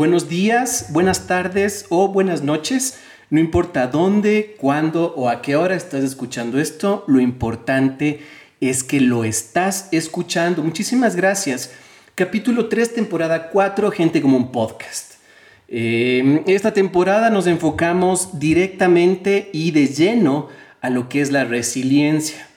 Buenos días, buenas tardes o buenas noches. No importa dónde, cuándo o a qué hora estás escuchando esto, lo importante es que lo estás escuchando. Muchísimas gracias. Capítulo 3, temporada 4, Gente como un podcast. Eh, esta temporada nos enfocamos directamente y de lleno a lo que es la resiliencia.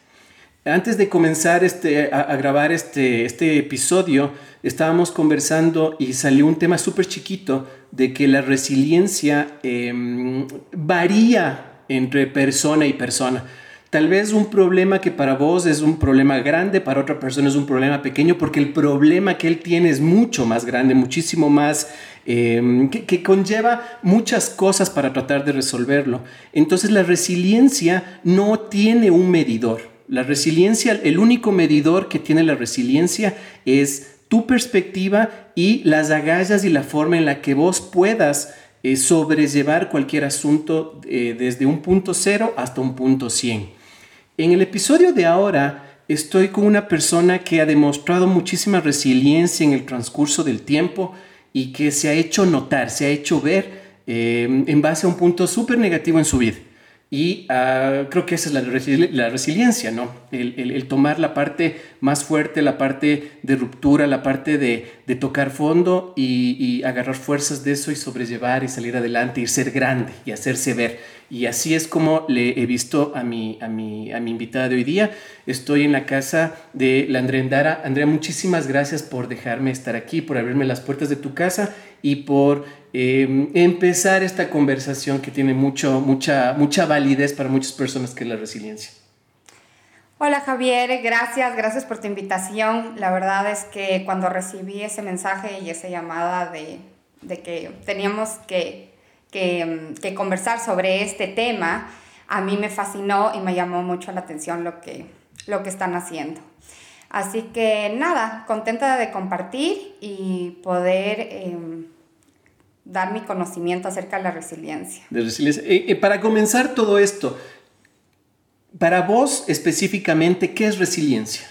Antes de comenzar este, a, grabar este, este episodio, estábamos conversando y salió un tema súper chiquito de que la resiliencia em, varía entre persona y persona. Tal vez un problema que para vos es un problema grande, para otra persona es un problema pequeño, porque el problema que él tiene es mucho más grande, muchísimo más, em, que, que, conlleva muchas cosas para tratar de resolverlo. Entonces la resiliencia no tiene un medidor. La resiliencia, el único medidor que tiene la resiliencia es tu perspectiva y las agallas y la forma en la que vos puedas eh, sobrellevar cualquier asunto eh, desde un punto cero hasta un punto 100. En el episodio de ahora estoy con una persona que ha demostrado muchísima resiliencia en el transcurso del tiempo y que se ha hecho notar, se ha hecho ver eh, en base a un punto súper negativo en su vida. Y ah, creo que esa es la, resiliencia, ¿no? El, tomar la parte más fuerte, la parte de ruptura, la parte de, tocar fondo y, agarrar fuerzas de eso y sobrellevar y salir adelante y ser grande y hacerse ver. Y así es como le he visto a mi, a mi, a mi invitada de hoy día. Estoy en la casa de la Andrea Endara. Andrea, muchísimas gracias por dejarme estar aquí, por abrirme las puertas de tu casa y por eh, empezar esta conversación que tiene mucho, mucha, mucha validez para muchas personas, que es la resiliencia. Hola Javier, gracias, gracias por tu invitación. La verdad es que cuando recibí ese mensaje y esa llamada de, de que teníamos que, que, que, conversar sobre este tema, a mí me fascinó y me llamó mucho la atención lo que, lo que están haciendo. Así que nada, contenta de compartir y poder em, dar mi conocimiento acerca de la resiliencia. De resiliencia. Eh, eh, para comenzar todo esto, para vos específicamente, ¿qué es resiliencia?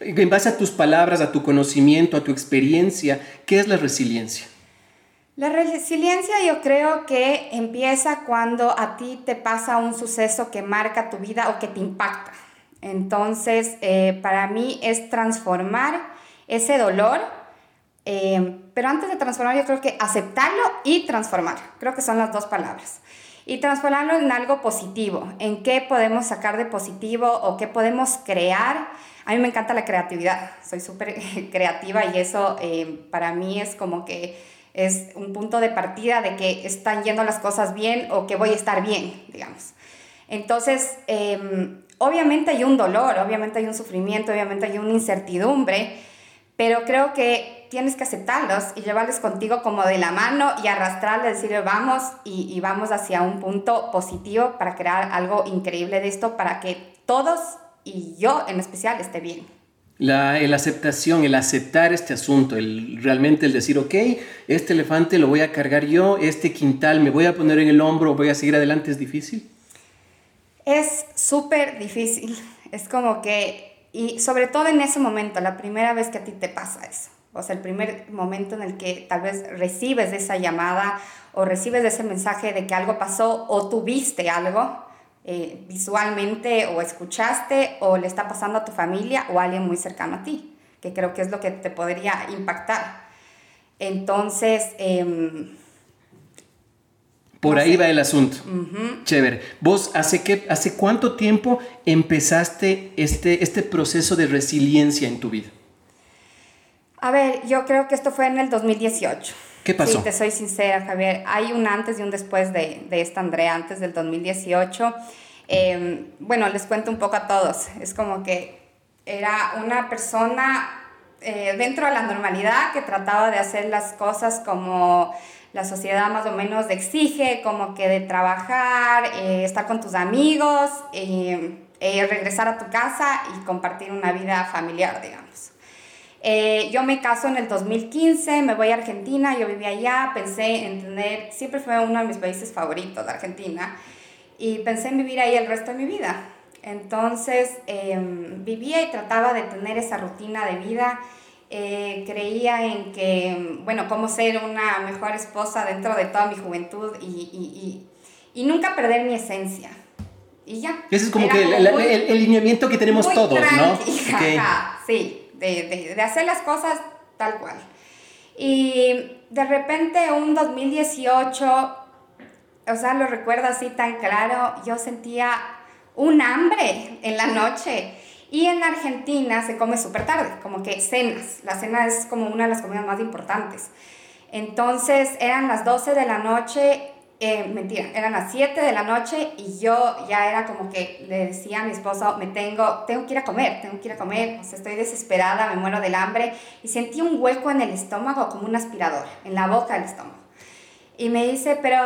En base a tus palabras, a tu conocimiento, a tu experiencia, ¿qué es la resiliencia? La resiliencia yo creo que empieza cuando a ti te pasa un suceso que marca tu vida o que te impacta. Entonces, eh, para mí es transformar ese dolor, eh, pero antes de transformar yo creo que aceptarlo y transformar, creo que son las dos palabras. Y transformarlo en algo positivo, en qué podemos sacar de positivo o qué podemos crear. A mí me encanta la creatividad, soy súper creativa y eso eh, para mí es como que es un punto de partida de que están yendo las cosas bien o que voy a estar bien, digamos. Entonces, em, obviamente hay un dolor, obviamente hay un sufrimiento, obviamente hay una incertidumbre, pero creo que tienes que aceptarlos y llevarlos contigo como de la mano y arrastrarles, decirle vamos y, vamos hacia un punto positivo para crear algo increíble de esto, para que todos y yo en especial esté bien. La aceptación, el aceptar este asunto, el realmente el decir, ok, este elefante lo voy a cargar yo, este quintal me voy a poner en el hombro, voy a seguir adelante, ¿es difícil? Es súper difícil. Es como que, y sobre todo en ese momento, la primera vez que a ti te pasa eso. O sea, el primer momento en el que tal vez recibes esa llamada o recibes ese mensaje de que algo pasó o tuviste algo eh, visualmente o escuchaste o le está pasando a tu familia o a alguien muy cercano a ti, que creo que es lo que te podría impactar. Entonces, eh, por ahí va el asunto. Chévere. ¿Vos hace, qué, hace cuánto tiempo empezaste este, este proceso de resiliencia en tu vida? A ver, yo creo que esto fue en el 2018. ¿Qué pasó? Sí, te soy sincera, Javier. Hay un antes y un después de, de esta Andrea, antes del 2018. Em, bueno, les cuento un poco a todos. Es como que era una persona eh, dentro de la normalidad, que trataba de hacer las cosas como la sociedad más o menos exige, como que de trabajar, eh, estar con tus amigos, eh, regresar a tu casa y compartir una vida familiar, digamos. Yo me caso en el 2015, me voy a Argentina, yo vivía allá, pensé en tener, siempre fue uno de mis países favoritos, Argentina, y pensé en vivir ahí el resto de mi vida. Entonces em, vivía y trataba de tener esa rutina de vida. Eh, creía en que, bueno, cómo ser una mejor esposa dentro de toda mi juventud y, y, y, y nunca perder mi esencia. Y ya. Ese es como que el, lineamiento que tenemos todos, ¿no? sí, de, de, de hacer las cosas tal cual. Y de repente un 2018, o sea, lo recuerdo así tan claro, yo sentía un hambre en la noche. Y en Argentina se come súper tarde, como que cenas. La cena es como una de las comidas más importantes. Entonces eran las 12 de la noche, eh, mentira, eran las 7 de la noche y yo ya era como que le decía a mi esposo, me tengo, tengo que ir a comer, tengo que ir a comer, o sea, estoy desesperada, me muero del hambre y sentí un hueco en el estómago como un aspirador, en la boca del estómago. Y me dice, pero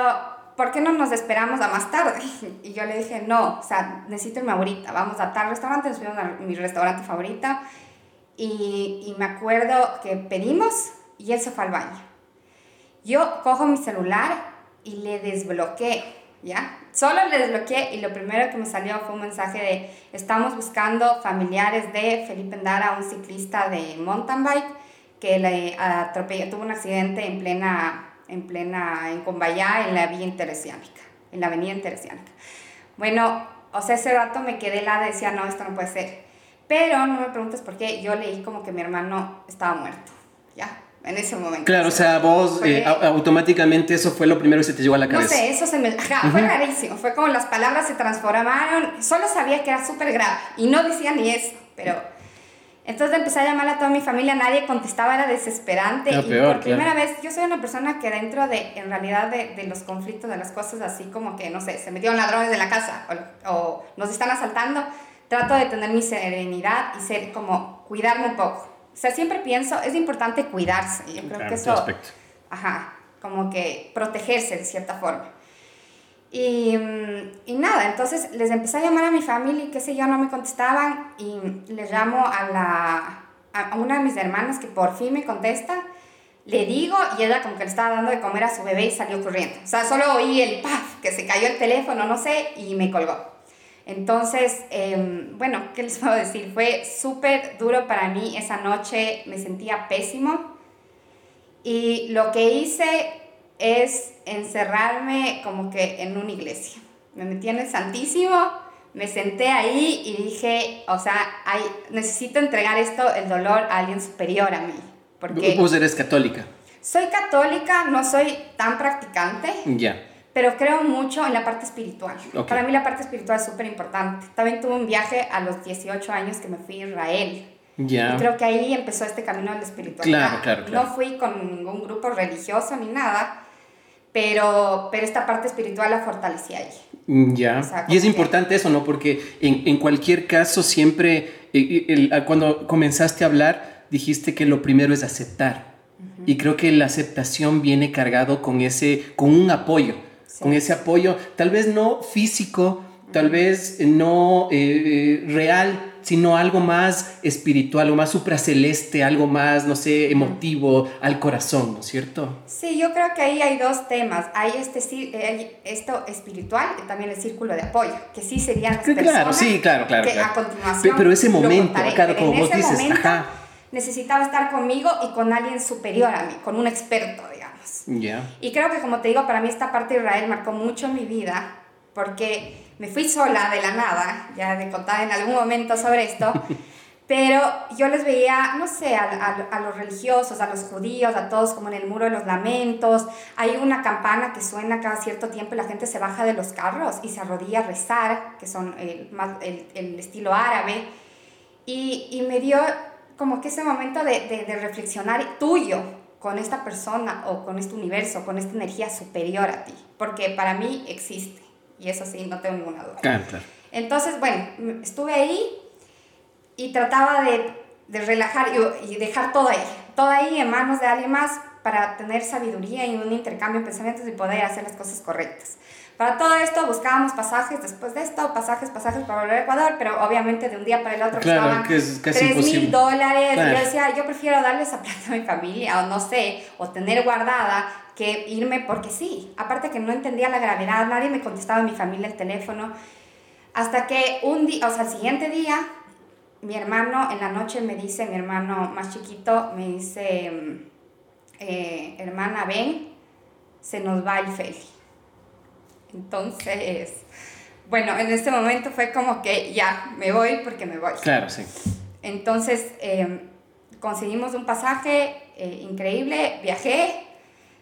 ¿por qué no nos esperamos a más tarde? Y yo le dije, no, o sea, necesito irme ahorita, vamos a tal restaurante, nos fuimos a mi restaurante favorita y, y me acuerdo que pedimos y él se fue al baño. Yo cojo mi celular y le desbloqueé, ¿ya? Solo le desbloqueé y lo primero que me salió fue un mensaje de estamos buscando familiares de Felipe Endara, un ciclista de mountain bike que le atropelló, tuvo un accidente en plena en plena, en Combayá, en la vía interesiánica, en la avenida interesiánica. Bueno, o sea, ese rato me quedé la decía, no, esto no puede ser. Pero no me preguntes por qué, yo leí como que mi hermano estaba muerto, ya, en ese momento. Claro, o sea, vos eh, automáticamente eso fue lo primero que se te llegó a la cabeza. No sé, eso se me... Ajá, fue rarísimo, fue como las palabras se transformaron, solo sabía que era súper grave y no decía ni eso, pero entonces empecé a llamar a toda mi familia, nadie contestaba, era desesperante. y por primera vez, yo soy una persona que dentro de, en realidad, de, de, los conflictos, de las cosas así como que, no sé, se metieron ladrones de la casa o, o, nos están asaltando, trato de tener mi serenidad y ser como, cuidarme un poco. O sea, siempre pienso, es importante cuidarse. Yo creo que eso... Ajá, como que protegerse de cierta forma. Y, y, nada, entonces les empecé a llamar a mi familia y qué sé yo, no me contestaban y les llamo a, la, a una de mis hermanas que por fin me contesta, le digo y ella como que le estaba dando de comer a su bebé y salió corriendo. O sea, solo oí el paf, que se cayó el teléfono, no sé, y me colgó. Entonces, eh, bueno, ¿qué les puedo decir? Fue súper duro para mí esa noche, me sentía pésimo. Y lo que hice es encerrarme como que en una iglesia. Me metí en el Santísimo, me senté ahí y dije, o sea, hay, necesito entregar esto, el dolor, a alguien superior a mí. Porque ¿Vos eres católica? Soy católica, no soy tan practicante. Ya. Pero creo mucho en la parte espiritual. Para mí la parte espiritual es súper importante. También tuve un viaje a los 18 años que me fui a Israel. Ya. Y creo que ahí empezó este camino de la espiritualidad. Claro, claro, claro. No fui con ningún grupo religioso ni nada, pero, pero esta parte espiritual la fortalecía ahí. Ya. y es importante eso, ¿no? Porque en, en cualquier caso siempre, el, cuando comenzaste a hablar, dijiste que lo primero es aceptar. Y creo que la aceptación viene cargado con ese, con un apoyo, con ese apoyo, tal vez no físico, tal vez no eh, eh, real, sino algo más espiritual, algo más supraceleste, algo más, no sé, emotivo al corazón, ¿no es cierto? Sí, yo creo que ahí hay dos temas. Hay este hay esto espiritual y también el círculo de apoyo, que sí serían las Claro, sí, claro, claro. Que a continuación. Pero ese momento, claro, como vos dices, ajá. Necesitaba estar conmigo y con alguien superior a mí, con un experto, Ya. Y creo que, como te digo, para mí esta parte de Israel marcó mucho mi vida, porque me fui sola de la nada, ya de contar en algún momento sobre esto, pero yo les veía, no sé, a, a, los religiosos, a los judíos, a todos como en el muro de los lamentos, hay una campana que suena cada cierto tiempo y la gente se baja de los carros y se arrodilla a rezar, que son el, el, el estilo árabe, y, y, me dio como que ese momento de, de, de reflexionar tuyo, con esta persona o con este universo, con esta energía superior a ti, porque para mí existe. Y eso sí, no tengo ninguna duda. Claro, claro. Entonces, bueno, estuve ahí y trataba de, de relajar y, y, dejar todo ahí, todo ahí en manos de alguien más para tener sabiduría y un intercambio de pensamientos y poder hacer las cosas correctas. Para todo esto buscábamos pasajes después de esto, pasajes, pasajes para volver a Ecuador, pero obviamente de un día para el otro claro, que es casi 3 mil dólares. Yo decía, yo prefiero darle esa plata a mi familia, o no sé, o tener guardada, que irme porque sí. Aparte que no entendía la gravedad, nadie me contestaba en mi familia el teléfono. Hasta que un día, o sea, el siguiente día, mi hermano en la noche me dice, mi hermano más chiquito, me dice, eh, hermana, ven, se nos va el Feli. Entonces, bueno, en ese momento fue como que ya, me voy porque me voy. Claro, sí. Entonces, eh, conseguimos un pasaje eh, increíble, viajé,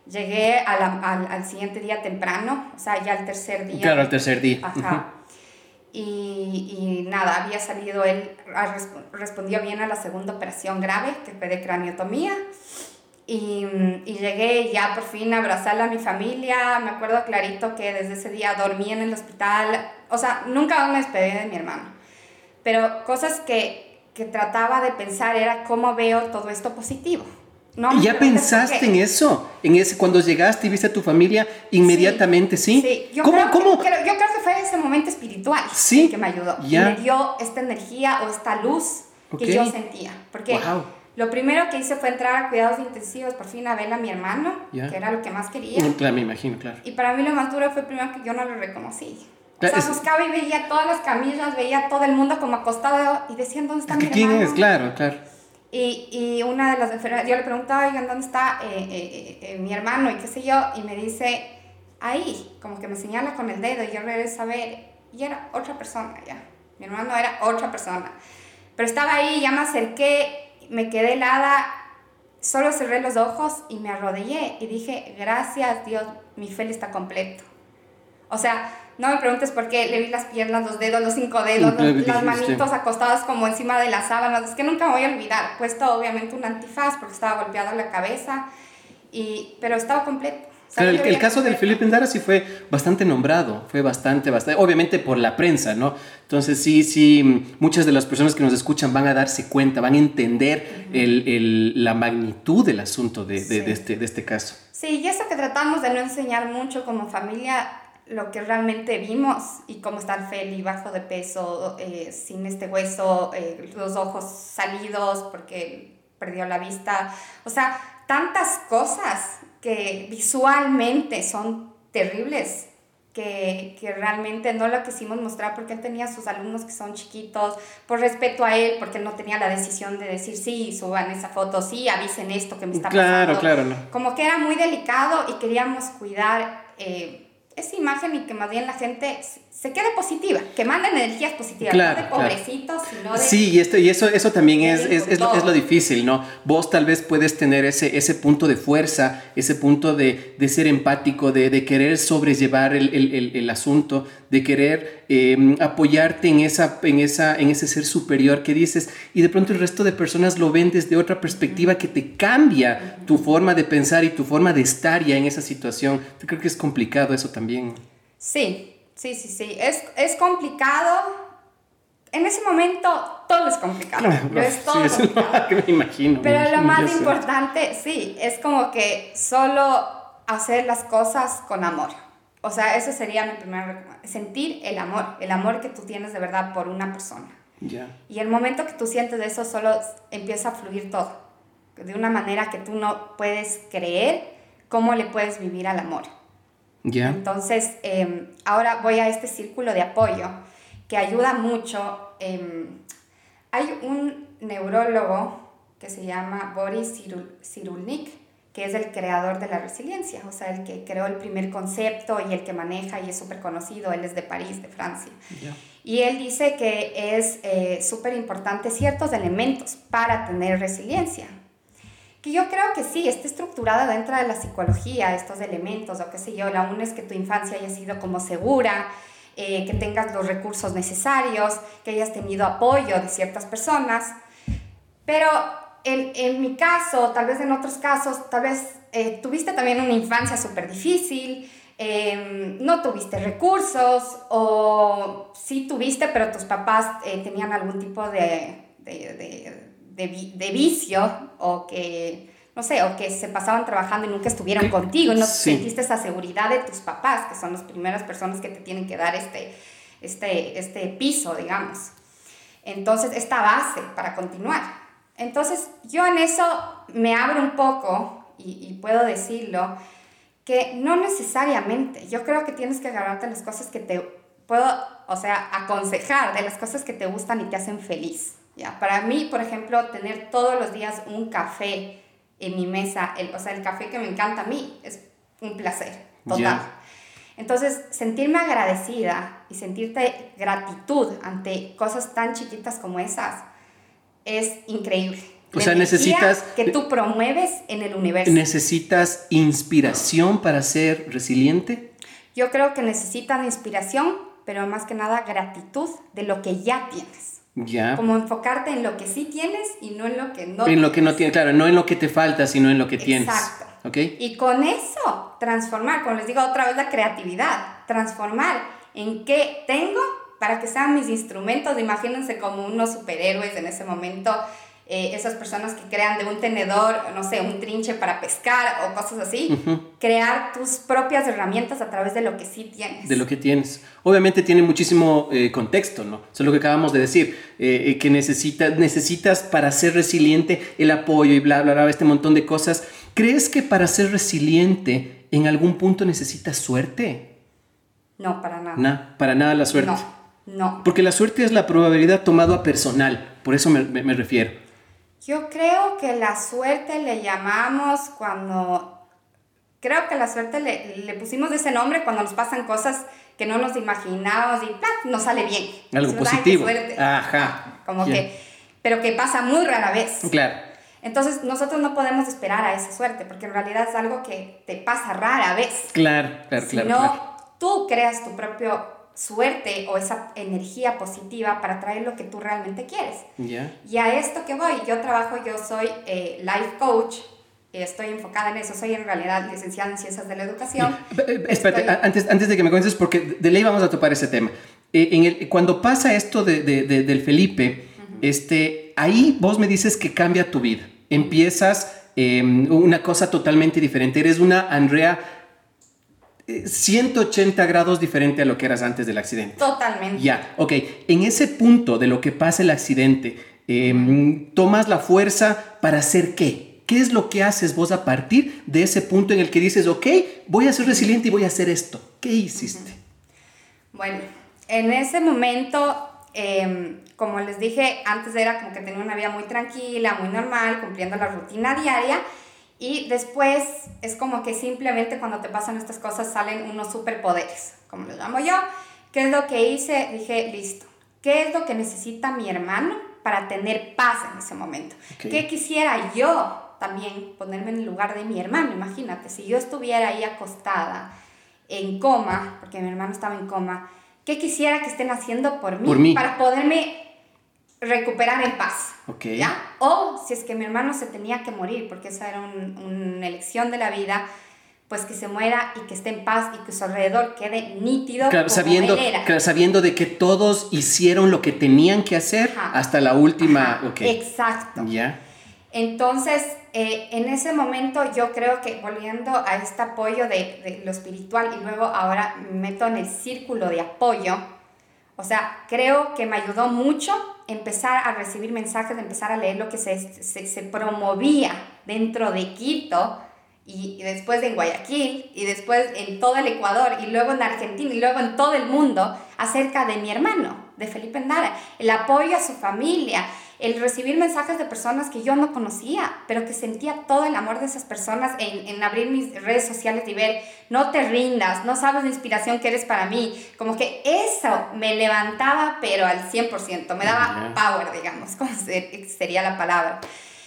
llegué al, al, siguiente día temprano, o sea, ya el tercer día. Claro, el tercer día. Ajá. y, y, nada, había salido, él respondió bien a la segunda operación grave, que fue de craniotomía. Y, y, llegué ya por fin a abrazar a mi familia. Me acuerdo clarito que desde ese día dormí en el hospital. O sea, nunca me despedí de mi hermano. Pero cosas que, que trataba de pensar era cómo veo todo esto positivo. ¿no? ¿Y ya pensaste en eso? En ese, cuando llegaste y viste a tu familia inmediatamente, ¿sí? Sí, Yo, ¿Cómo, creo cómo? Que, yo creo que fue ese momento espiritual ¿Sí? que me ayudó. ¿Ya? Me dio esta energía o esta luz que yo sentía. Porque wow lo primero que hice fue entrar a cuidados intensivos, por fin a ver a mi hermano, que era lo que más quería. Claro, me imagino, claro. Y para mí lo más duro fue primero que yo no lo reconocí. O sea, buscaba y veía todas las camillas, veía todo el mundo como acostado y decían, ¿dónde está mi ¿Quién hermano? es? Claro, claro. Y, y, una de las enfermeras, yo le preguntaba, oigan, ¿dónde está eh, eh, eh, mi hermano? Y qué sé yo, y me dice, ahí, como que me señala con el dedo, y yo regreso a ver, y era otra persona ya. Mi hermano era otra persona. Pero estaba ahí, ya me acerqué, me quedé helada, solo cerré los ojos y me arrodillé y dije, gracias Dios, mi fe está completo. O sea, no me preguntes por qué le vi las piernas, los dedos, los cinco dedos, las manitos acostadas como encima de las sábanas. Es que nunca me voy a olvidar. Puesto obviamente un antifaz porque estaba golpeado la cabeza, y, pero estaba completo el, caso del Felipe Endara sí fue bastante nombrado, fue bastante, bastante, obviamente por la prensa, ¿no? Entonces sí, sí, muchas de las personas que nos escuchan van a darse cuenta, van a entender el, el, la magnitud del asunto de, de, este, de este caso. Sí, y eso que tratamos de no enseñar mucho como familia, lo que realmente vimos y cómo está el Feli bajo de peso, eh, sin este hueso, eh, los ojos salidos porque perdió la vista, o sea, tantas cosas que visualmente son terribles, que, que, realmente no lo quisimos mostrar porque él tenía sus alumnos que son chiquitos, por respeto a él, porque él no tenía la decisión de decir, sí, suban esa foto, sí, avisen esto que me está pasando. Claro, claro. No. Como que era muy delicado y queríamos cuidar eh, esa imagen y que más bien la gente se quede positiva, que manden energías positivas, no de pobrecitos, sino de... Sí, y, esto, y eso, eso también es, es, es, lo, es, lo, difícil, ¿no? Vos tal vez puedes tener ese, ese punto de fuerza, ese punto de, de ser empático, de, de querer sobrellevar el, el, el, asunto, de querer em, apoyarte en, esa, en, esa, en ese ser superior que dices, y de pronto el resto de personas lo ven desde otra perspectiva que te cambia tu forma de pensar y tu forma de estar ya en esa situación. Yo creo que es complicado eso también. Sí, Sí, sí, sí. Es, es complicado. En ese momento todo es complicado. es todo sí, complicado. me imagino. Pero lo más importante, sí, es como que solo hacer las cosas con amor. O sea, eso sería mi primer sentir el amor, el amor que tú tienes de verdad por una persona. Ya. Y el momento que tú sientes eso, solo empieza a fluir todo. De una manera que tú no puedes creer cómo le puedes vivir al amor. Entonces, em, ahora voy a este círculo de apoyo que ayuda mucho. Em, hay un neurólogo que se llama Boris Cyrulnik, que es el creador de la resiliencia, o sea, el que creó el primer concepto y el que maneja y es súper conocido, él es de París, de Francia. Y él dice que es eh, súper importante ciertos elementos para tener resiliencia que yo creo que sí, está estructurada dentro de la psicología, estos elementos, o qué sé yo, la una es que tu infancia haya sido como segura, eh, que tengas los recursos necesarios, que hayas tenido apoyo de ciertas personas, pero en, en mi caso, tal vez en otros casos, tal vez eh, tuviste también una infancia súper difícil, em, no tuviste recursos, o sí tuviste, pero tus papás eh, tenían algún tipo de, de de, vicio o que, no sé, o que se pasaban trabajando y nunca estuvieron contigo, no sentiste esa seguridad de tus papás, que son las primeras personas que te tienen que dar este, este, este piso, digamos. Entonces, esta base para continuar. Entonces, yo en eso me abro un poco y, y puedo decirlo, que no necesariamente, yo creo que tienes que agarrarte las cosas que te puedo, o sea, aconsejar de las cosas que te gustan y te hacen feliz. ¿Ya? Para mí, por ejemplo, tener todos los días un café en mi mesa, el, o sea, el café que me encanta a mí, es un placer total. Entonces, sentirme agradecida y sentirte gratitud ante cosas tan chiquitas como esas es increíble. O sea, necesitas... Que tú promueves en el universo. ¿Necesitas inspiración para ser resiliente? Yo creo que necesitan inspiración, pero más que nada gratitud de lo que ya tienes. Ya. Como enfocarte en lo que sí tienes y no en lo que no En lo que no tienes, claro, no en lo que te falta, sino en lo que tienes. Exacto. ¿Ok? Y con eso, transformar, como les digo otra vez, la creatividad. Transformar en qué tengo para que sean mis instrumentos. Imagínense como unos superhéroes en ese momento eh, esas personas que crean de un tenedor, no sé, un trinche para pescar o cosas así, crear tus propias herramientas a través de lo que sí tienes. De lo que tienes. Obviamente tiene muchísimo eh, contexto, ¿no? Eso es lo que acabamos de decir, eh, que necesitas, necesitas para ser resiliente el apoyo y bla, bla, bla, este montón de cosas. ¿Crees que para ser resiliente en algún punto necesitas suerte? No, para nada. No, para nada la suerte. No, no. Porque la suerte es la probabilidad tomada a personal, por eso me, me refiero. Yo creo que la suerte le llamamos cuando... Creo que la suerte le, le pusimos ese nombre cuando nos pasan cosas que no nos imaginábamos y ¡plac! nos sale bien. Algo positivo. Ajá. Como que... Pero que pasa muy rara vez. Claro. Entonces nosotros no podemos esperar a esa suerte porque en realidad es algo que te pasa rara vez. Claro, claro, si no, tú creas tu propio suerte o esa energía positiva para traer lo que tú realmente quieres. Y a esto que voy, yo trabajo, yo soy eh, life coach, estoy enfocada en eso, soy en realidad licenciada en ciencias de la educación. Espérate, antes, antes de que me cuentes, porque de ley vamos a topar ese tema. Eh, en el, cuando pasa esto de, de, del Felipe, este, ahí vos me dices que cambia tu vida. Empiezas em, una cosa totalmente diferente. Eres una Andrea 180 grados diferente a lo que eras antes del accidente. Totalmente. Ya, ok. En ese punto de lo que pasa el accidente, em, tomas la fuerza para hacer qué? ¿Qué es lo que haces vos a partir de ese punto en el que dices, ok, voy a ser resiliente y voy a hacer esto? ¿Qué hiciste? Bueno, en ese momento, em, como les dije, antes era como que tenía una vida muy tranquila, muy normal, cumpliendo la rutina diaria. Y después es como que simplemente cuando te pasan estas cosas salen unos superpoderes, como lo llamo yo. ¿Qué es lo que hice? Dije, listo. ¿Qué es lo que necesita mi hermano para tener paz en ese momento? ¿Qué quisiera yo también ponerme en el lugar de mi hermano? Imagínate, si yo estuviera ahí acostada, en coma, porque mi hermano estaba en coma, ¿qué quisiera que estén haciendo por mí, por mí. para poderme recuperar en paz. Okay. ¿ya? O si es que mi hermano se tenía que morir, porque esa era una elección de la vida, pues que se muera y que esté en paz y que su alrededor quede nítido. Claro, sabiendo, sabiendo de que todos hicieron lo que tenían que hacer hasta la última. Exacto. Ya. Entonces, eh, en ese momento yo creo que volviendo a este apoyo de, de lo espiritual y luego ahora me meto en el círculo de apoyo, o sea, creo que me ayudó mucho empezar a recibir mensajes, empezar a leer lo que se, se, promovía dentro de Quito y, después en Guayaquil y después en todo el Ecuador y luego en Argentina y luego en todo el mundo acerca de mi hermano, de Felipe Endara, el apoyo a su familia, el recibir mensajes de personas que yo no conocía, pero que sentía todo el amor de esas personas en, en, abrir mis redes sociales y ver, no te rindas, no sabes la inspiración que eres para mí. Como que eso me levantaba, pero al 100%, me daba power, digamos, como sería la palabra.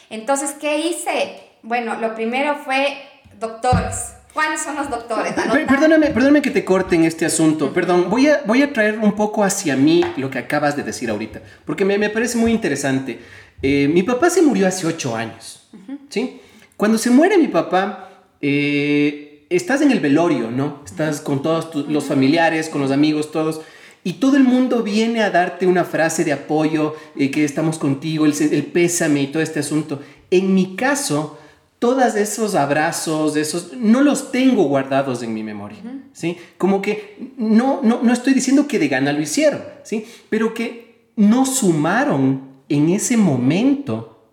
Entonces, ¿qué hice? Bueno, lo primero fue doctores ¿Cuáles son los doctores? Perdóname, perdóname que te corte en este asunto. Perdón, voy a, voy a traer un poco hacia mí lo que acabas de decir ahorita, porque me, me parece muy interesante. Eh, mi papá se murió hace ocho años, ¿sí? Cuando se muere mi papá, eh, estás en el velorio, ¿no? Estás con todos los familiares, con los amigos, todos. Y todo el mundo viene a darte una frase de apoyo, eh, que estamos contigo, el, el pésame y todo este asunto. En mi caso, todos esos abrazos, esos, no los tengo guardados en mi memoria, ¿sí? Como que no, no, no estoy diciendo que de gana lo hicieron, ¿sí? Pero que no sumaron en ese momento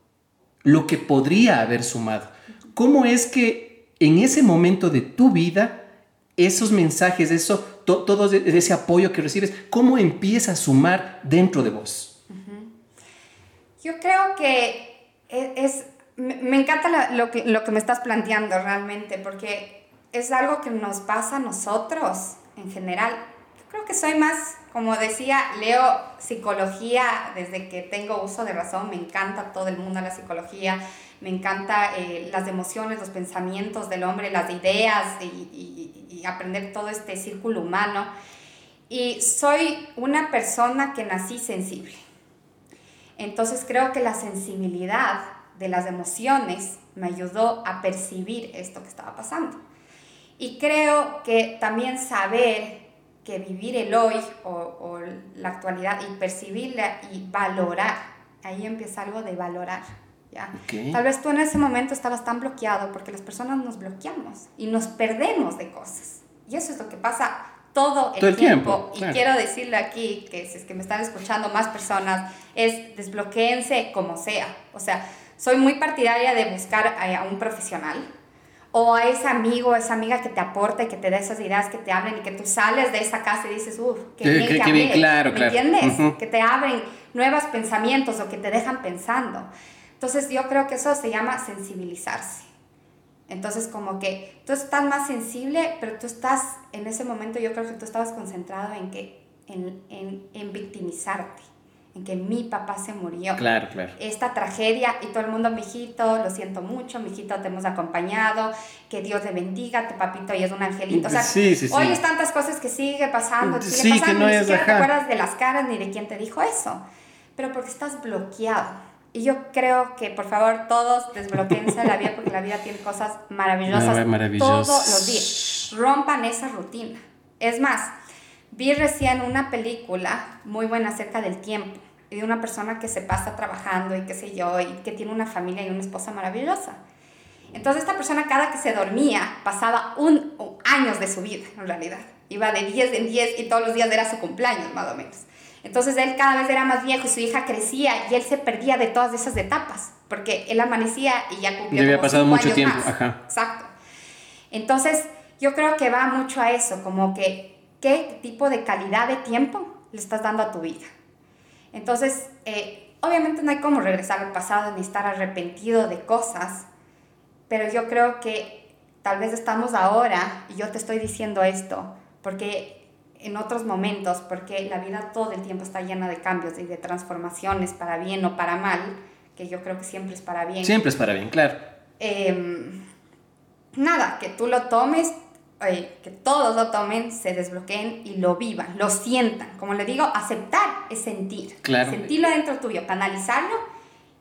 lo que podría haber sumado. ¿Cómo es que en ese momento de tu vida, esos mensajes, eso, todo ese apoyo que recibes, cómo empieza a sumar dentro de vos? Yo creo que e, es, me encanta lo, que, lo que me estás planteando realmente, porque es algo que nos pasa a nosotros en general. Yo creo que soy más, como decía, leo psicología desde que tengo uso de razón, me encanta todo el mundo la psicología me encanta eh, las emociones, los pensamientos del hombre, las ideas y, y, aprender todo este círculo humano. Y soy una persona que nací sensible. Entonces creo que la sensibilidad de las emociones me ayudó a percibir esto que estaba pasando. Y creo que también saber que vivir el hoy o, o la actualidad y percibirla y valorar, ahí empieza algo de valorar Tal vez tú en ese momento estabas tan bloqueado porque las personas nos bloqueamos y nos perdemos de cosas. Y eso es lo que pasa todo el, tiempo. Y quiero decirle aquí que si es que me están escuchando más personas, es desbloqueense como sea. O sea, soy muy partidaria de buscar a, un profesional o a ese amigo, esa amiga que te aporte, que te dé esas ideas, que te hablen y que tú sales de esa casa y dices, uff, qué bien que, bien, claro, ¿Me entiendes? Que te abren nuevos pensamientos o que te dejan pensando. Entonces yo creo que eso se llama sensibilizarse. Entonces como que tú estás más sensible, pero tú estás en ese momento, yo creo que tú estabas concentrado en que en, en, en victimizarte, en que mi papá se murió. Claro, claro. Esta tragedia y todo el mundo, mijito, lo siento mucho, mijito, te hemos acompañado, que Dios te bendiga, tu papito y es un angelito. O sea, sí, sí, hoy es tantas cosas que sigue pasando, sigue pasando, que no ni siquiera te acuerdas de las caras ni de quién te dijo eso, pero porque estás bloqueado y yo creo que, por favor, todos desbloqueense la vida porque la vida tiene cosas maravillosas todos los días. Rompan esa rutina. Es más, vi recién una película muy buena acerca del tiempo y de una persona que se pasa trabajando y qué sé yo, y que tiene una familia y una esposa maravillosa. Entonces esta persona cada que se dormía pasaba un, años de su vida, en realidad. Iba de 10 en 10 y todos los días era su cumpleaños, más o menos. Entonces él cada vez era más viejo, su hija crecía y él se perdía de todas esas etapas, porque él amanecía y ya cumplió. Y había pasado mucho tiempo, ajá. Exacto. Entonces yo creo que va mucho a eso, como que qué tipo de calidad de tiempo le estás dando a tu vida. Entonces, eh, obviamente no hay como regresar al pasado ni estar arrepentido de cosas, pero yo creo que tal vez estamos ahora, y yo te estoy diciendo esto, porque en otros momentos, porque la vida todo el tiempo está llena de cambios y de transformaciones para bien o para mal, que yo creo que siempre es para bien. Siempre es para bien, claro. Em, nada, que tú lo tomes, que todos lo tomen, se desbloqueen y lo vivan, lo sientan. Como le digo, aceptar es sentir. Claro. Sentirlo dentro tuyo, canalizarlo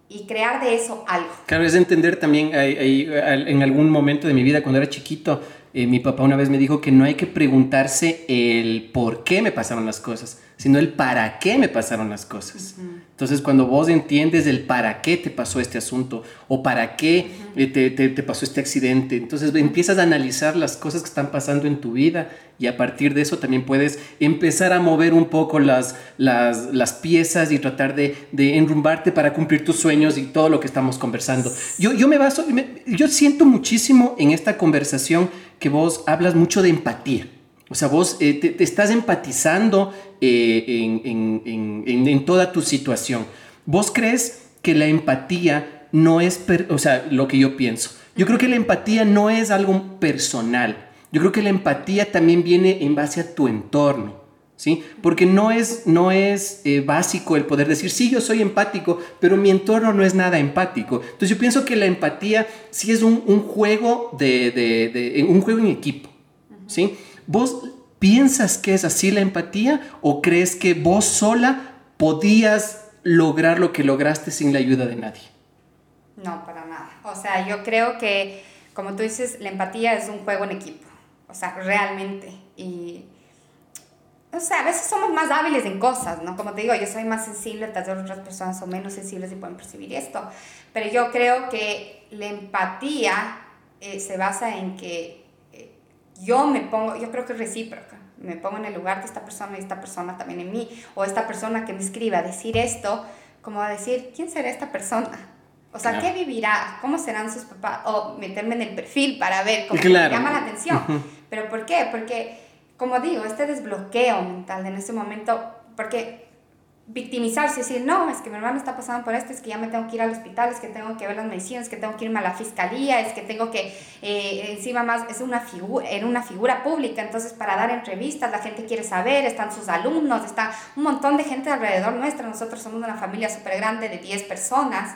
y crear de eso algo. Claro, es entender también en algún momento de mi vida cuando era chiquito, eh, mi papá una vez me dijo que no hay que preguntarse el por qué me pasaron las cosas, sino el para qué me pasaron las cosas. Entonces, cuando vos entiendes el para qué te pasó este asunto o para qué eh, te, te, pasó este accidente, entonces empiezas a analizar las cosas que están pasando en tu vida y a partir de eso también puedes empezar a mover un poco las, las, las piezas y tratar de, de, enrumbarte para cumplir tus sueños y todo lo que estamos conversando. Yo, yo me baso, yo siento muchísimo en esta conversación que vos hablas mucho de empatía. O sea, vos eh, te, estás empatizando eh, en, en, en, toda tu situación. ¿Vos crees que la empatía no es, o sea, lo que yo pienso? Yo creo que la empatía no es algo personal. Yo creo que la empatía también viene en base a tu entorno. ¿Sí? Porque no es, no es eh, básico el poder decir, sí, yo soy empático, pero mi entorno no es nada empático. Entonces yo pienso que la empatía sí es un, un juego de, de, de, un juego en equipo, ¿sí? ¿Vos piensas que es así la empatía o crees que vos sola podías lograr lo que lograste sin la ayuda de nadie? No, para nada. O sea, yo creo que, como tú dices, la empatía es un juego en equipo. O sea, realmente. Y o sea, a veces somos más hábiles en cosas, ¿no? Como te digo, yo soy más sensible, tal vez otras personas son menos sensibles y pueden percibir esto, pero yo creo que la empatía eh, se basa en que yo me pongo, yo creo que es recíproca, me pongo en el lugar de esta persona y esta persona también en mí, o esta persona que me escriba decir esto, como a decir, ¿quién será esta persona? O sea, ¿qué vivirá? ¿Cómo serán sus papás? O meterme en el perfil para ver cómo me llama la atención. ¿Pero por qué? Porque como digo, este desbloqueo mental en ese momento, porque victimizarse decir, no, es que mi hermano está pasando por esto, es que ya me tengo que ir al hospital, es que tengo que ver las medicinas, es que tengo que irme a la fiscalía, es que tengo que, eh, encima más, es una figura, era una figura pública, entonces para dar entrevistas la gente quiere saber, están sus alumnos, está un montón de gente alrededor nuestra, nosotros somos una familia súper grande de 10 personas,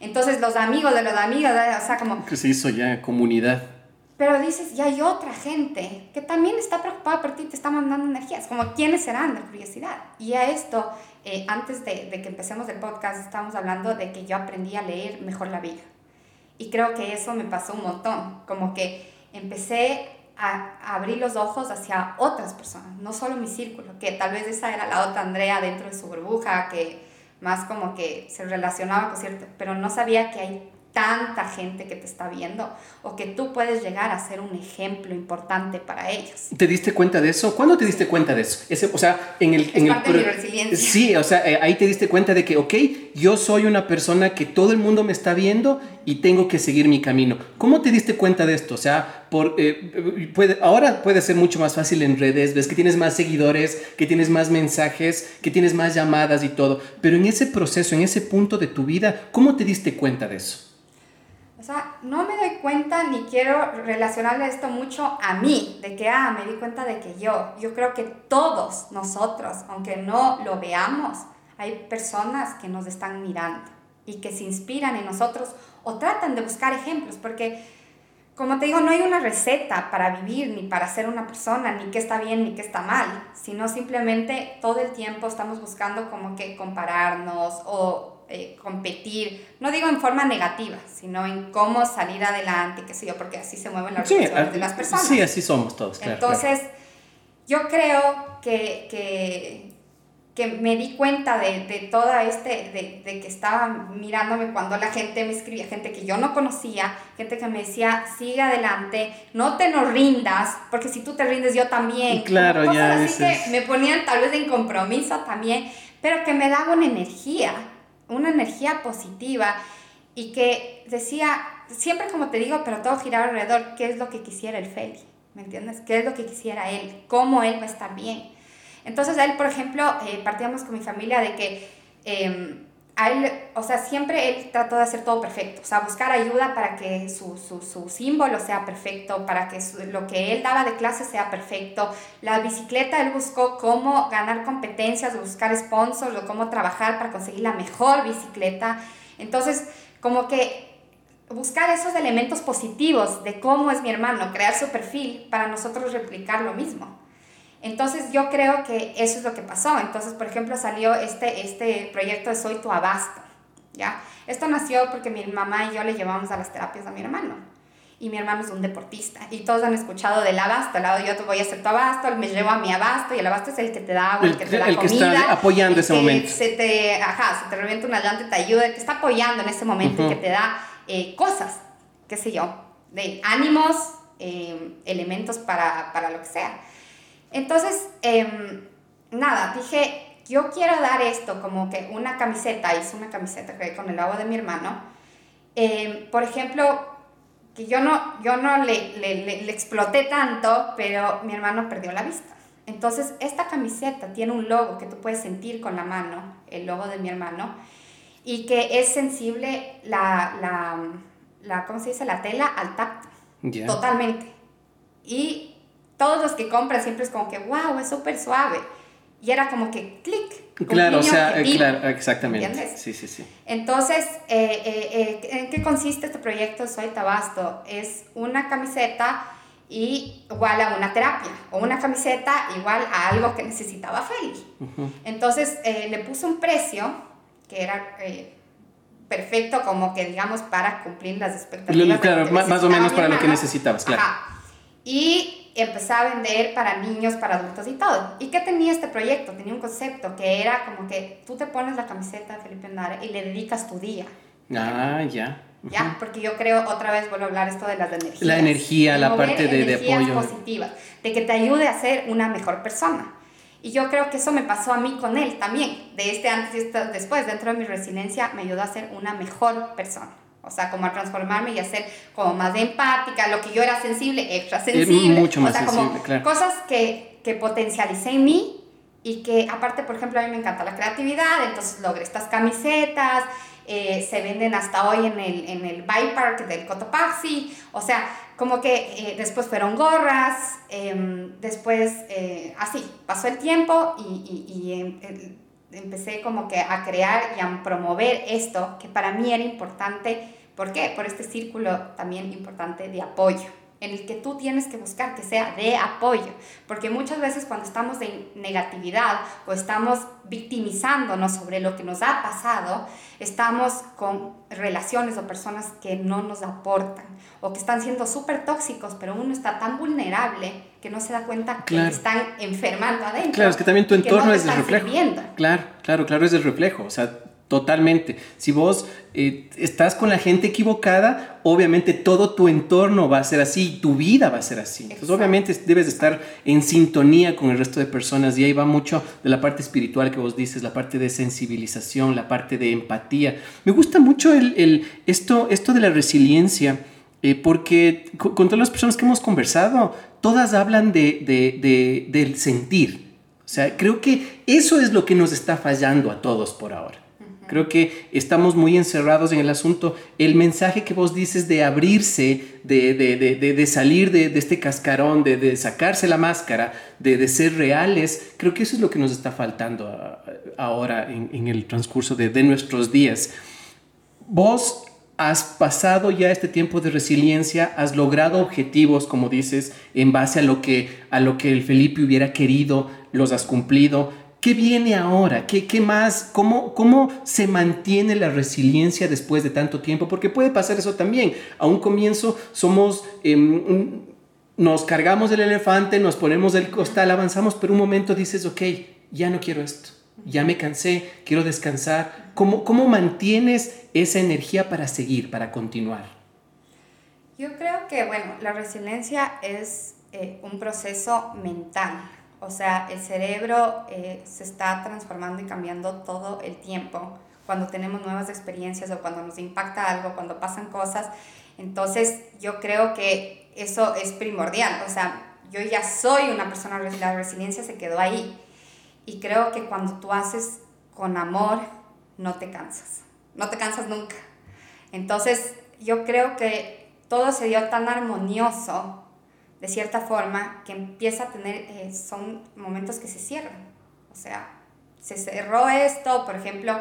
entonces los amigos de los amigos, o sea, como... Que se hizo ya comunidad. Pero dices, ya hay otra gente que también está preocupada por ti, te está mandando energías, como quiénes serán de curiosidad. Y a esto, eh, antes de, que empecemos el podcast, estábamos hablando de que yo aprendí a leer mejor la vida. Y creo que eso me pasó un montón, como que empecé a, a abrir los ojos hacia otras personas, no solo mi círculo, que tal vez esa era la otra Andrea dentro de su burbuja, que más como que se relacionaba con cierto, pero no sabía que hay tanta gente que te está viendo o que tú puedes llegar a ser un ejemplo importante para ellos. ¿Te diste cuenta de eso? ¿Cuándo te diste cuenta de eso? Ese, o sea, en el... en parte el, de mi resiliencia. Sí, o sea, eh, ahí te diste cuenta de que, ok, yo soy una persona que todo el mundo me está viendo y tengo que seguir mi camino. ¿Cómo te diste cuenta de esto? O sea, por, eh, puede, ahora puede ser mucho más fácil en redes, ves que tienes más seguidores, que tienes más mensajes, que tienes más llamadas y todo, pero en ese proceso, en ese punto de tu vida, ¿cómo te diste cuenta de eso? O sea, no me doy cuenta ni quiero relacionarle esto mucho a mí, de que, ah, me di cuenta de que yo, yo creo que todos nosotros, aunque no lo veamos, hay personas que nos están mirando y que se inspiran en nosotros o tratan de buscar ejemplos, porque como te digo, no hay una receta para vivir ni para ser una persona, ni qué está bien ni qué está mal, sino simplemente todo el tiempo estamos buscando como que compararnos o eh, competir, no digo en forma negativa, sino en cómo salir adelante, qué sé yo, porque así se mueven las relaciones de las personas. Sí, así somos todos, claro. Entonces, yo creo que, que, que, me di cuenta de, de toda este, de, de, que estaba mirándome cuando la gente me escribía, gente que yo no conocía, gente que me decía, sigue adelante, no te nos rindas, porque si tú te rindes yo también. Claro, ya. Así que me ponían tal vez en compromiso también, pero que me daban energía una energía positiva y que decía, siempre como te digo, pero todo giraba alrededor, ¿qué es lo que quisiera el Feli? ¿Me entiendes? ¿Qué es lo que quisiera él? ¿Cómo él va a estar bien? Entonces, él, por ejemplo, eh, partíamos con mi familia de que eh, a o sea, siempre él trató de hacer todo perfecto, o sea, buscar ayuda para que su, su, su símbolo sea perfecto, para que lo que él daba de clase sea perfecto. La bicicleta, él buscó cómo ganar competencias, buscar sponsors o cómo trabajar para conseguir la mejor bicicleta. Entonces, como que buscar esos elementos positivos de cómo es mi hermano, crear su perfil para nosotros replicar lo mismo. Entonces yo creo que eso es lo que pasó. Entonces, por ejemplo, salió este, este proyecto de Soy tu Abasto. ¿ya? Esto nació porque mi mamá y yo le llevamos a las terapias a mi hermano. Y mi hermano es un deportista. Y todos han escuchado del abasto. Al lado yo te voy a hacer tu abasto, me llevo a mi abasto. Y el abasto es el que te da agua, el, que te da el comida. que está apoyando ese momento. Se te, ajá, se te revienta una llanta y te ayuda. El que está apoyando en ese momento y que te da eh, cosas, qué sé yo, de ánimos, eh, elementos para, para lo que sea. Entonces, em, nada, dije, yo quiero dar esto como que una camiseta, hice una camiseta con el agua de mi hermano. Em, por ejemplo, que yo no, yo no le, le, le, exploté tanto, pero mi hermano perdió la vista. Entonces, esta camiseta tiene un logo que tú puedes sentir con la mano, el logo de mi hermano, y que es sensible la, la, la ¿cómo se dice? La tela al tacto. Totalmente. Y todos los que compran siempre es como que, wow, es súper suave. Y era como que clic. Claro, o sea, eh, claro, exactamente. ¿Entiendes? Sí, sí, sí. Entonces, eh, eh, ¿en qué consiste este proyecto Soy Tabasto? Es una camiseta y igual a una terapia o una camiseta igual a algo que necesitaba Feli. Entonces, le puse un precio que era perfecto como que digamos para cumplir las expectativas. Claro, más, o menos para lo que necesitabas, claro. Y empecé a vender para niños, para adultos y todo. ¿Y qué tenía este proyecto? Tenía un concepto que era como que tú te pones la camiseta de Felipe Andara y le dedicas tu día. Ah, ya. ¿Ya? Porque yo creo, otra vez vuelvo a hablar esto de las energías. La energía, la parte de, de apoyo. positivas, de que te ayude a ser una mejor persona. Y yo creo que eso me pasó a mí con él también. De este antes y este después, dentro de mi resiliencia, me ayudó a ser una mejor persona. O sea, como a transformarme y a ser como más empática, lo que yo era sensible, extra sensible. mucho más o sea, sensible, como claro. Cosas que, que potencialicé en mí y que aparte, por ejemplo, a mí me encanta la creatividad, entonces logré estas camisetas, eh, se venden hasta hoy en el, en el Bike Park del Cotopaxi, o sea, como que eh, después fueron gorras, em, después eh, así, pasó el tiempo y, y, y em, empecé como que a crear y a promover esto, que para mí era importante ¿Por qué? Por este círculo también importante de apoyo, en el que tú tienes que buscar que sea de apoyo, porque muchas veces cuando estamos en negatividad o estamos victimizándonos sobre lo que nos ha pasado, estamos con relaciones o personas que no nos aportan o que están siendo súper tóxicos, pero uno está tan vulnerable que no se da cuenta que Claro. están enfermando adentro. Claro, es que también tu entorno no es el reflejo. sirviendo. Claro, claro, claro, es el reflejo. O sea, totalmente. Si vos eh, estás con la gente equivocada, obviamente todo tu entorno va a ser así, tu vida va a ser así. Entonces, obviamente debes de estar en sintonía con el resto de personas y ahí va mucho de la parte espiritual que vos dices, la parte de sensibilización, la parte de empatía. Me gusta mucho el, el- esto, esto de la resiliencia. eh, porque co- con todas las personas que hemos conversado, todas hablan de, de- de- del sentir, o sea, creo que eso es lo que nos está fallando a todos por ahora. Creo que estamos muy encerrados en el asunto. El mensaje que vos dices de abrirse, de, de- de- de- salir de, este cascarón, de, sacarse la máscara, de, ser reales, creo que eso es lo que nos está faltando a- ahora en, en el transcurso de nuestros días. Vos has pasado ya este tiempo de resiliencia, has logrado objetivos, como dices, en base a lo que, a lo que el Felipe hubiera querido, los has cumplido. ¿Qué viene ahora? ¿Qué, qué más? ¿Cómo, ¿Cómo se mantiene la resiliencia después de tanto tiempo? Porque puede pasar eso también. A un comienzo somos... em, un- nos cargamos del elefante, nos ponemos del costal, avanzamos, pero un momento dices, ok, ya no quiero esto, ya me cansé, quiero descansar. ¿Cómo, cómo mantienes esa energía para seguir, para continuar? Yo creo que, bueno, la resiliencia es eh, un proceso mental. O sea, el cerebro eh, se está transformando y cambiando todo el tiempo. Cuando tenemos nuevas experiencias o cuando nos impacta algo, cuando pasan cosas. Entonces, yo creo que eso es primordial. O sea, yo ya soy una persona, la resiliencia se quedó ahí. Y creo que cuando tú haces con amor, no te cansas. No te cansas nunca. Entonces, yo creo que todo se dio tan armonioso, de cierta forma, que empieza a tener, eh, son momentos que se cierran. O sea, se cerró esto, por ejemplo,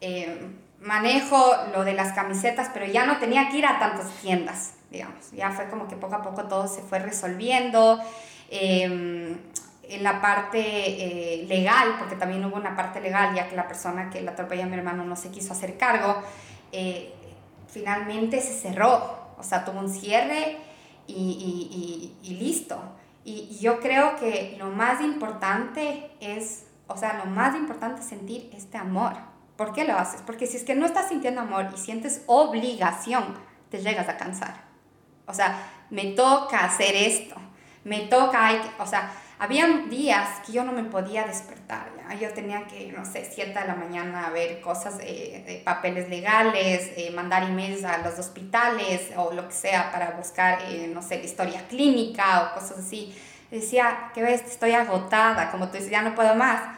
eh, manejo lo de las camisetas, pero ya no tenía que ir a tantas tiendas, digamos. Ya fue como que poco a poco todo se fue resolviendo. Eh, en la parte eh, legal, porque también hubo una parte legal, ya que la persona que la atropelló a mi hermano no se quiso hacer cargo, eh, finalmente se cerró, o sea, tuvo un cierre y, y- y- listo. Y, yo creo que lo más importante es, o sea, lo más importante es sentir este amor. ¿Por qué lo haces? Porque si es que no estás sintiendo amor y sientes obligación, te llegas a cansar. O sea, me toca hacer esto, me toca, hay o sea, había días que yo no me podía despertar, ¿ya? yo tenía que, no sé, 7 de la mañana a ver cosas de papeles legales, eh, mandar emails a los hospitales o lo que sea para buscar, eh, no sé, historia clínica o cosas así. Decía, que ves, estoy agotada, como tú dices, ya no puedo más.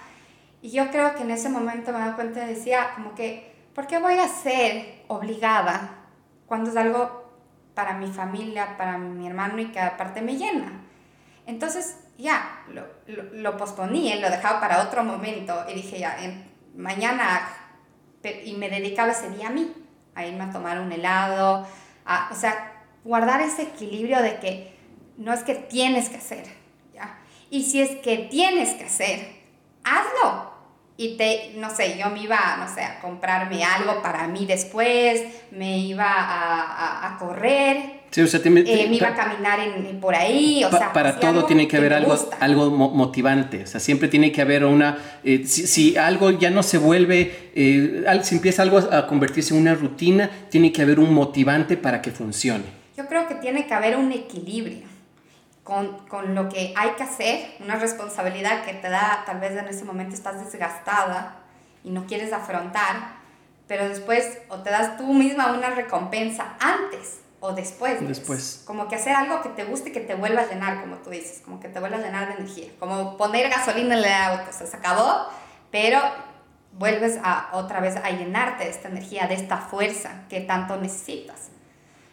Y yo creo que en ese momento me daba cuenta decía, como que, ¿por qué voy a ser obligada cuando es algo para mi familia, para mi hermano y que aparte me llena? Entonces, ya, lo, lo, lo posponía, lo dejaba para otro momento y dije, ya, mañana, y me dedicaba ese día a mí, a irme a tomar un helado, a, o sea, guardar ese equilibrio de que no es que tienes que hacer, ¿ya? Y si es que tienes que hacer, hazlo. Y te, no sé, yo me iba, no sé, a comprarme algo para mí después, me iba a, a, a correr, Sí, o sea, me iba a caminar en, por ahí. O sea, para todo tiene que haber algo, algo motivante. O sea, siempre tiene que haber una. si, si, algo ya no se vuelve. si empieza algo a convertirse en una rutina, tiene que haber un motivante para que funcione. Yo creo que tiene que haber un equilibrio con, con, lo que hay que hacer, una responsabilidad que te da, tal vez en ese momento estás desgastada y no quieres afrontar, pero después o te das tú misma una recompensa antes o después. Después. Como que hacer algo que te guste que te vuelva a llenar, como tú dices, como que te vuelva a llenar de energía, como poner gasolina en el auto, o sea, se acabó, pero vuelves a otra vez a llenarte de esta energía, de esta fuerza que tanto necesitas.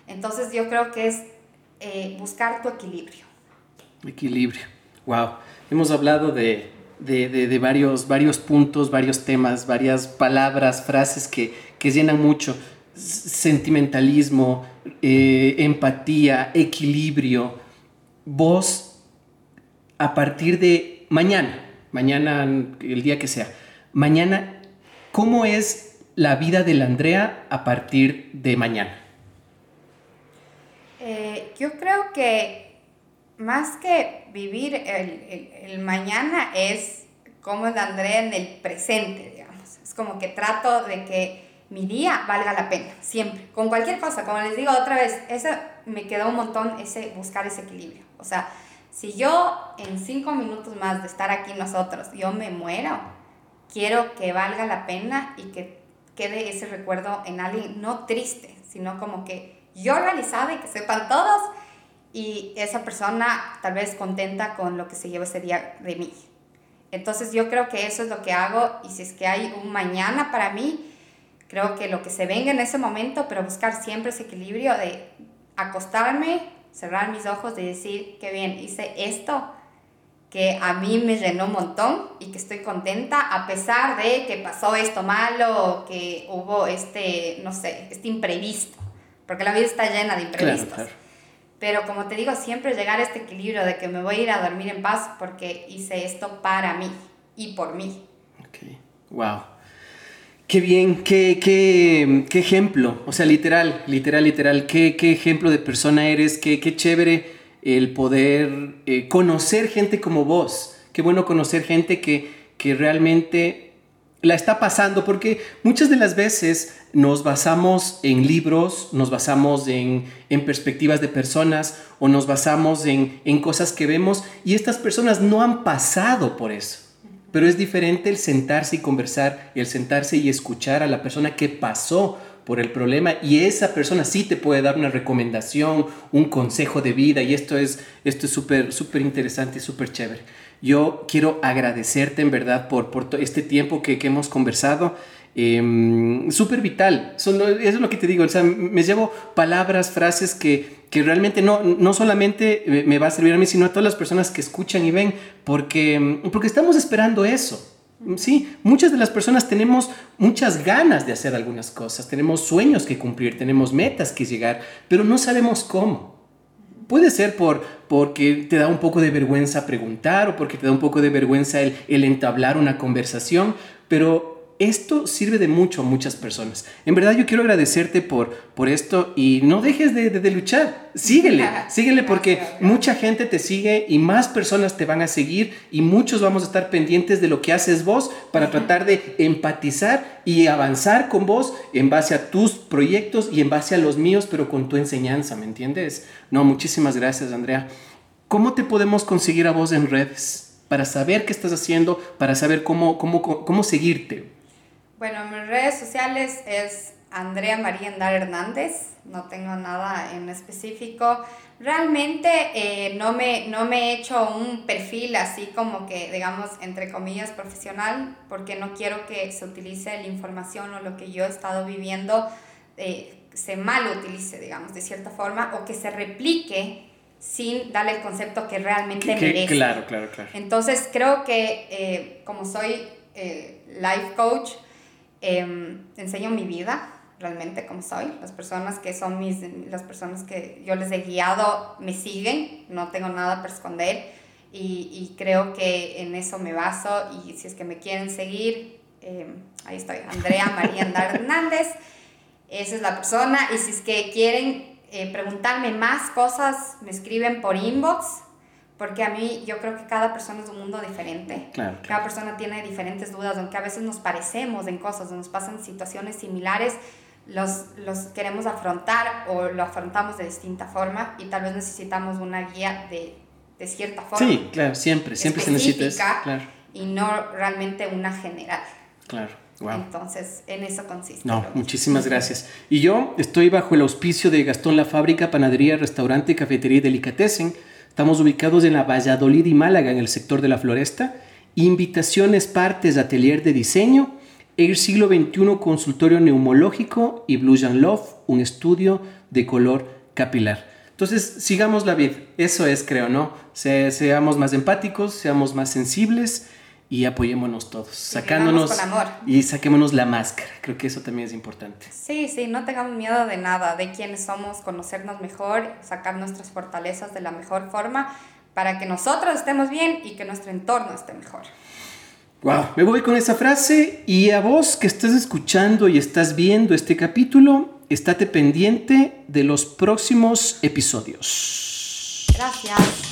Entonces yo creo que es eh, buscar tu equilibrio. Equilibrio. Wow. Hemos hablado de, varios, varios puntos, varios temas, varias palabras, frases que, llenan mucho. Sentimentalismo, eh, empatía, equilibrio. Vos, a partir de mañana, mañana, el día que sea, mañana, ¿cómo es la vida de la Andrea a partir de mañana? Eh, yo creo que más que vivir el, el, mañana es como es Andrea en el presente, digamos. Es como que trato de que mi día valga la pena, siempre, con cualquier cosa. Como les digo otra vez, eso me quedó un montón, ese buscar ese equilibrio. O sea, si yo en cinco minutos más de estar aquí nosotros, yo me muero, quiero que valga la pena y que quede ese recuerdo en alguien no triste, sino como que yo realizada y que sepan todos y esa persona tal vez contenta con lo que se lleva ese día de mí. Entonces yo creo que eso es lo que hago y si es que hay un mañana para mí, creo que lo que se venga en ese momento, pero buscar siempre ese equilibrio de acostarme, cerrar mis ojos, de decir, qué bien, hice esto que a mí me llenó un montón y que estoy contenta a pesar de que pasó esto malo o que hubo este, no sé, este imprevisto, porque la vida está llena de imprevistos. Pero como te digo, siempre llegar a este equilibrio de que me voy a ir a dormir en paz porque hice esto para mí y por mí. Ok, wow. Qué bien, qué, qué, qué ejemplo. O sea, literal, literal, literal. Qué, qué ejemplo de persona eres. Qué, qué chévere el poder eh, conocer gente como vos. Qué bueno conocer gente que, que realmente la está pasando, porque muchas de las veces nos basamos en libros, nos basamos en, perspectivas de personas o nos basamos en, en cosas que vemos y estas personas no han pasado por eso. Pero es diferente el sentarse y conversar, el sentarse y escuchar a la persona que pasó por el problema y esa persona sí te puede dar una recomendación, un consejo de vida y esto es esto es súper súper interesante y súper chévere. Yo quiero agradecerte en verdad por, por este tiempo que, que hemos conversado. Em, súper vital. eso es lo que te digo. O sea, me llevo palabras, frases que, que realmente no, no solamente me va a servir a mí, sino a todas las personas que escuchan y ven, porque, porque estamos esperando eso. Sí, muchas de las personas tenemos muchas ganas de hacer algunas cosas, tenemos sueños que cumplir, tenemos metas que llegar, pero no sabemos cómo. Puede ser por, porque te da un poco de vergüenza preguntar o porque te da un poco de vergüenza el entablar una conversación, pero esto sirve de mucho a muchas personas. En verdad yo quiero agradecerte por, por esto y no dejes de, de, luchar. Síguele, síguele porque mucha gente te sigue y más personas te van a seguir y muchos vamos a estar pendientes de lo que haces vos para tratar de empatizar y avanzar con vos en base a tus proyectos y en base a los míos, pero con tu enseñanza, ¿me entiendes? No, muchísimas gracias, Andrea. ¿Cómo te podemos conseguir a vos en redes? Para saber qué estás haciendo, para saber cómo, cómo, cómo seguirte. Bueno, mis redes sociales es Andrea María Endar Hernández, no tengo nada en específico. Realmente eh, no, me, no me he hecho un perfil así como que, digamos, entre comillas, profesional, porque no quiero que se utilice la información o lo que yo he estado viviendo, eh, se mal utilice, digamos, de cierta forma, o que se replique sin darle el concepto que realmente merece. Claro, claro, claro. Entonces creo que eh, como soy life coach, eh, enseño mi vida, realmente como soy. Las personas que son mis, las personas que yo les he guiado me siguen, no tengo nada para esconder y, y creo que en eso me baso y si es que me quieren seguir, em, ahí estoy, Andrea María Andar Hernández, esa es la persona y si es que quieren eh, preguntarme más cosas, me escriben por inbox, porque a mí yo creo que cada persona es un mundo diferente. Cada persona tiene diferentes dudas, aunque a veces nos parecemos en cosas, nos pasan situaciones similares, los, los queremos afrontar o lo afrontamos de distinta forma y tal vez necesitamos una guía de, de cierta forma. Sí, claro, siempre, siempre se necesita. Claro. Y no realmente una general. Claro. Entonces, en eso consiste. No, muchísimas gracias. Y yo estoy bajo el auspicio de Gastón La Fábrica, Panadería, Restaurante, Cafetería y Delicatessen. Estamos ubicados en la Valladolid y Málaga, en el sector de la floresta. Invitaciones, partes, atelier de diseño. Air Siglo XXI, consultorio neumológico. Y Blue Jean Love, un estudio de color capilar. Entonces, sigamos la vida. Eso es, creo, ¿no? seamos más empáticos, seamos más sensibles y apoyémonos todos, sacándonos con amor. y saquémonos la máscara. Creo que eso también es importante. Sí, sí, no tengamos miedo de nada, de quiénes somos, conocernos mejor, sacar nuestras fortalezas de la mejor forma para que nosotros estemos bien y que nuestro entorno esté mejor. Wow, me voy con esa frase y a vos que estás escuchando y estás viendo este capítulo, estate pendiente de los próximos episodios. Gracias.